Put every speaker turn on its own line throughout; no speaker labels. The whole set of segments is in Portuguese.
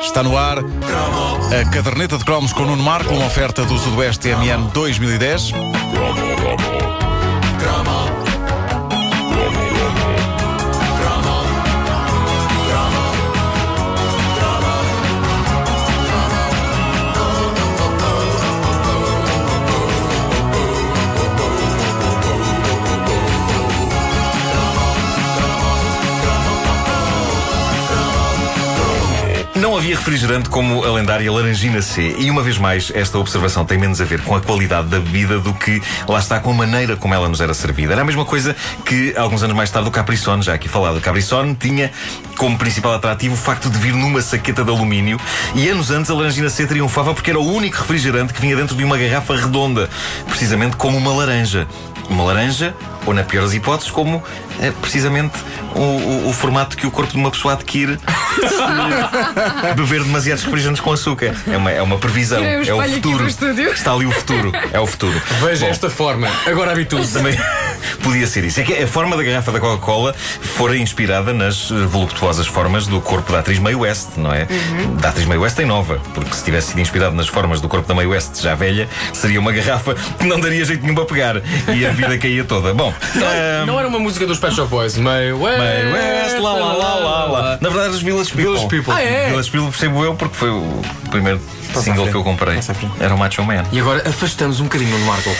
Está no ar a caderneta de cromos com Nuno Marco, uma oferta do Sudoeste MN 2010.
Não havia refrigerante como a lendária Laranjina C. E uma vez mais, esta observação tem menos a ver com a qualidade da bebida do que, lá está, com a maneira como ela nos era servida. Era a mesma coisa que, alguns anos mais tarde, o Capricone, já aqui falado. O Capricone tinha como principal atrativo o facto de vir numa saqueta de alumínio e anos antes a Laranjina C triunfava porque era o único refrigerante que vinha dentro de uma garrafa redonda, precisamente como uma laranja. Uma laranja, ou na pior das hipóteses, como é, precisamente o, o- o formato que o corpo de uma pessoa adquire se beber demasiados refrigerantes com açúcar. É uma, é uma previsão. É o futuro. Está ali o futuro. É o futuro.
Veja
Bom,
esta forma. Agora habitue-se.
também podia ser isso. É que a forma da garrafa da Coca-Cola fora inspirada nas eh, voluptuosas formas do corpo da atriz Mae West, não é? Da atriz Mae West em nova, porque se tivesse sido inspirado nas formas do corpo da Mae West já velha, seria uma garrafa que não daria jeito nenhum para pegar e a vida caía toda. Bom, ahm,
Não era uma música dos Pet Shop Boys. May West,
Mae West, lá, lá, lá, lá, lá. Na verdade, os Village People.
Village People. Ah, é?
Village People percebo eu porque foi o primeiro single que eu comprei. Era o Macho Man.
E agora afastamos um bocadinho no Marco.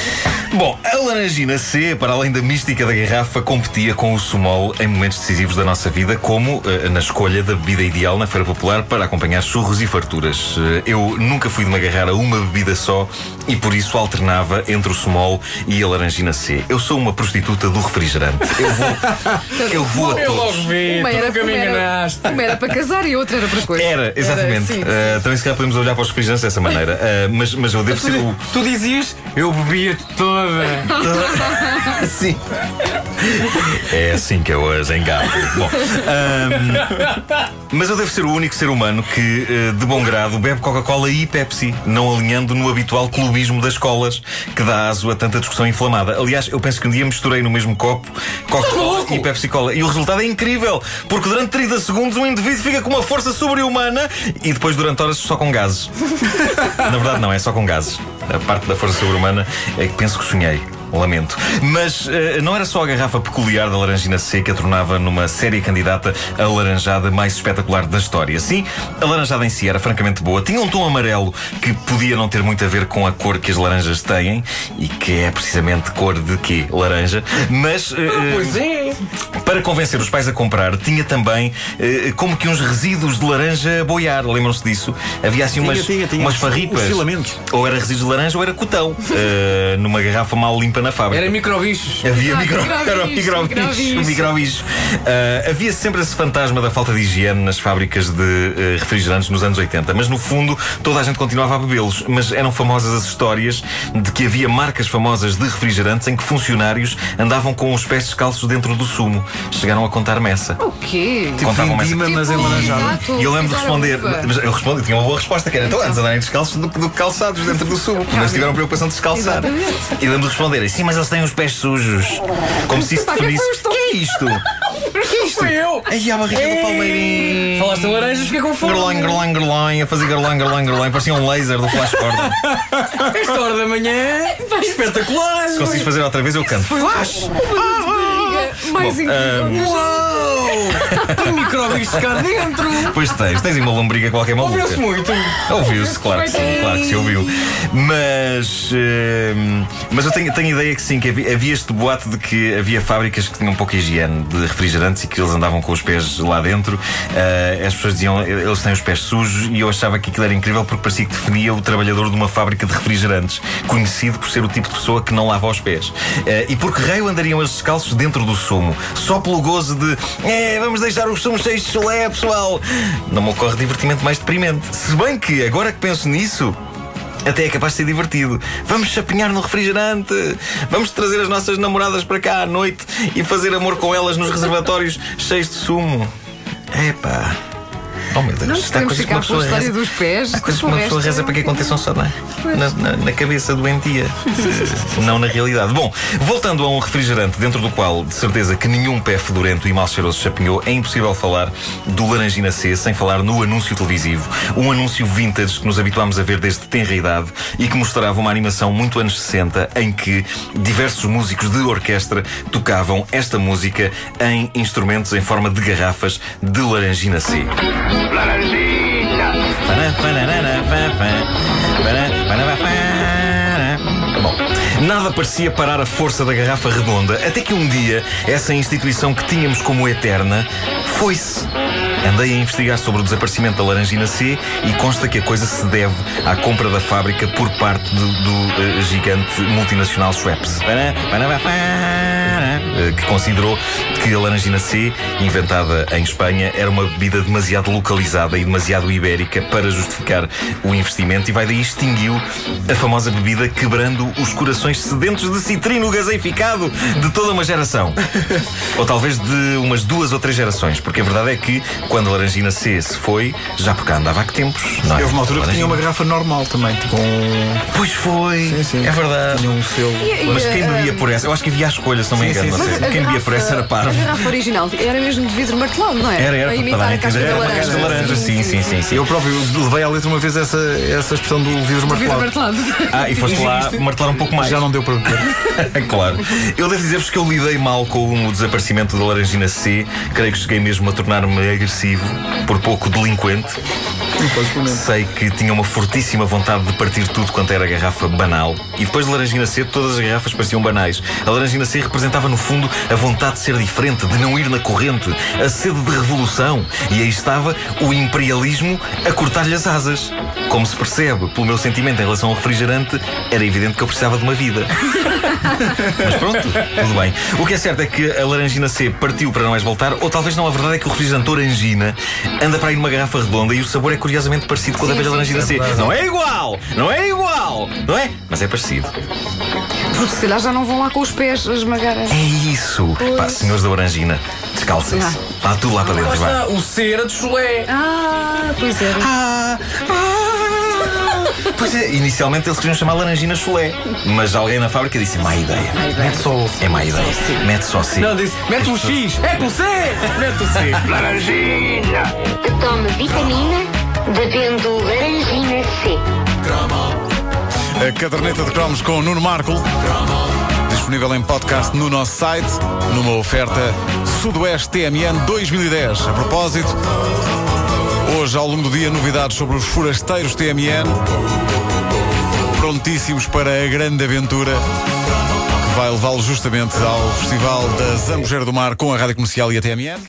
Bom, a Laranjina C, para além da mística da garrafa, competia com o Sumol em momentos decisivos da nossa vida, como eh, na escolha da bebida ideal na Feira Popular para acompanhar churros e farturas. Eh, eu nunca fui de me agarrar a uma bebida só e por isso alternava entre o Sumol e a Laranjina C. Eu sou uma prostituta do refrigerante. Eu vou, eu vou a
Eu logo
todos.
vi,
Uma
tu
era,
nunca me
era-
enganaste.
uma era para casar e outra era para coisa.
Era, exatamente.
sim, sim.
Eh, também se calhar podemos olhar para os refrigerantes dessa maneira. Mas, mas eu devo ser o.
Tu dizias, eu bebia toda.
Sim. É assim que eu hoje engato. Bom, ahm, mas eu devo ser o único ser humano que, eh, de bom grado, bebe Coca-Cola e Pepsi, não alinhando no habitual clubismo das escolas, que dá aso a tanta discussão inflamada. Aliás, eu penso que um dia misturei no mesmo copo Coca-Cola
louco?
e Pepsi-Cola. E o resultado é incrível, porque durante 30 segundos um indivíduo fica com uma força sobre-humana e depois, durante horas, só com gases. Na verdade, não, é só com gases. A parte da força sobre-humana é que penso que sonhei. Lamento. Mas eh, não era só a garrafa peculiar da Laranjina C que a tornava numa séria candidata a laranjada mais espetacular da história. Sim, a laranjada em si era francamente boa. Tinha um tom amarelo que podia não ter muito a ver com a cor que as laranjas têm e que é precisamente cor de quê? Laranja. Mas. eh,
Pois é.
para convencer os pais a comprar, tinha também eh, como que uns resíduos de laranja a boiar. Lembram-se disso? Havia assim umas,
tinha, tinha.
umas farripas.
os filamentos.
Ou era resíduos de laranja ou era cotão. numa garrafa mal limpa na fábrica.
Era microbichos.
Havia
Ah,
micro...
microbicho,
era o microbicho. Ah, havia sempre esse fantasma da falta de higiene nas fábricas de eh, refrigerantes nos anos 80, mas no fundo toda a gente continuava a bebê-los. Mas eram famosas as histórias de que havia marcas famosas de refrigerantes em que funcionários andavam com os pés descalços dentro do sumo. Chegaram a contar-me essa.
O quê?
Contavam essa.
Vindima, mas
Tipo,
E eu lembro de responder, mas eu respondi, tinha uma boa resposta, que era então antes andarem descalços do que do que calçados dentro do sumo. Porque eles tiveram a preocupação de se calçar.
Exatamente.
E lembro de responder, sim, mas eles têm os pés sujos. Como se isso definisse.
o
que é isto? que é isto?
Fui eu.
Aí a barriga do Palmeirinho.
Falaste em laranjas, fiquei com fome.
A fazer gerlang, gerlang, gerlang. Parecia um laser do Flash Gordon.
Esta hora da manhã. Espetacular.
Se conseguis fazer outra vez, eu canto. Flash!
Mais
Bom,
incrível.
Uau! Tem microbichos cá dentro.
Pois tens, tens aí uma lombriga qualquer maluca.
Ouviu-se muito.
Ouviu-se, claro que sim, claro que se ouviu. Mas, ehm, mas eu tenho, tenho ideia que sim, que havia, havia este boato de que havia fábricas que tinham pouca higiene de refrigerantes e que eles andavam com os pés lá dentro. Eh, as pessoas diziam, eles têm os pés sujos e eu achava que aquilo era incrível porque parecia que definia o trabalhador de uma fábrica de refrigerantes, conhecido por ser o tipo de pessoa que não lava os pés. Eh, e por que raio andariam eles descalços dentro do sumo? Só pelo gozo de, é, vamos deixar os sumos cheios de chulé, pessoal. Não me ocorre divertimento mais deprimente. Se bem que, agora que penso nisso, até é capaz de ser divertido. Vamos chapinhar no refrigerante. Vamos trazer as nossas namoradas para cá à noite e fazer amor com elas nos reservatórios cheios de sumo. Epá. Oh meu Deus,
Não
está coisas que uma pessoa
história
reza.
dos pés.
Há coisas que uma pessoa reza para que aconteçam só na, na, na- na cabeça doentia, eh, não na realidade. Bom, voltando a um refrigerante dentro do qual, de certeza, que nenhum pé fedorento e mal cheiroso chapinhou, é impossível falar do Laranjina C sem falar no anúncio televisivo. Um anúncio vintage que nos habituámos a ver desde tenra idade e que mostrava uma animação muito anos 60 em que diversos músicos de orquestra tocavam esta música em instrumentos em forma de garrafas de Laranjina C. Bom, nada parecia parar a força da garrafa redonda, até que um dia essa instituição que tínhamos como eterna foi-se. Andei a investigar sobre o desaparecimento da Laranjina C e consta que a coisa se deve à compra da fábrica por parte do, do, eh, gigante multinacional Schweppes, que considerou que a Laranjina C, inventada em Espanha, era uma bebida demasiado localizada e demasiado ibérica para justificar o investimento e vai daí extinguiu a famosa bebida quebrando os corações sedentos de citrino gaseificado de toda uma geração. ou talvez de umas duas ou três gerações, porque a verdade é que quando a Laranjina C se foi, já por cá andava há que tempos. Não é?
Houve uma altura que tinha uma garrafa normal também, tipo um.
Pois foi,
Sim, sim.
é verdade.
Tinha um selo.
E-
Mas quem bebia
ah,
por essa? Eu acho que havia a escolha, se não me
Sim,
engano.
sim,
a
Quem por essa era
A
parvo.
garrafa original era mesmo de vidro martelado, não é?
Era, era,
A
para
imitar a
a
casca da laranja.
casca de laranja, sim, sim, sim, sim.
Eu próprio levei à letra uma vez essa, essa expressão do vidro
Vidro
martelado.
martelado.
Ah, e foste lá martelar um pouco mais.
Já não deu para beber.
claro. Eu devo dizer-vos que eu lidei mal com o desaparecimento da Laranjina C. Creio que cheguei mesmo a tornar-me agressivo, por pouco delinquente. Sei que tinha uma fortíssima vontade de partir tudo quanto era garrafa banal. E depois de Laranjina C, todas as garrafas pareciam banais. A Laranjina C representava, no fundo, a vontade de ser diferente, de não ir na corrente, a sede de revolução. E aí estava o imperialismo a cortar-lhe as asas. Como se percebe, pelo meu sentimento em relação ao refrigerante, era evidente que eu precisava de uma vida. Mas pronto, tudo bem. O que é certo é que a Laranjina C partiu para não mais voltar, ou talvez não, a verdade é que o refrigerante Orangina anda para aí numa garrafa redonda e o sabor é curiosamente parecido com o da velha Laranjina
sim.
C. Não é igual! Não é igual! Não é? Mas é parecido.
Porque se calhar já não vão lá com os pés a esmagar.
É isso! Pá, senhores da Orangina, descalcem-se. Vá tudo lá para
Lá
dentro, vá.
está, o cera de chulé.
Ah, pois era.
Ah, ah. Pois é, inicialmente eles queriam chamar Laranjina Chulé, mas alguém na fábrica disse: má ideia.
Mete só o.
É má ideia. Mete só C.
Não, disse, mete um X, é com C, mete o C.
Tome vitamina bebendo laranjina C.
A caderneta de cromos com Nuno Marco. Disponível em podcast no nosso site, numa oferta Sudoeste TMN 2010. A propósito, hoje ao longo do dia, novidades sobre os forasteiros TMN. Prontíssimos para a grande aventura que vai levá-los justamente ao Festival da Zambujeira do Mar com a Rádio Comercial e a TMN.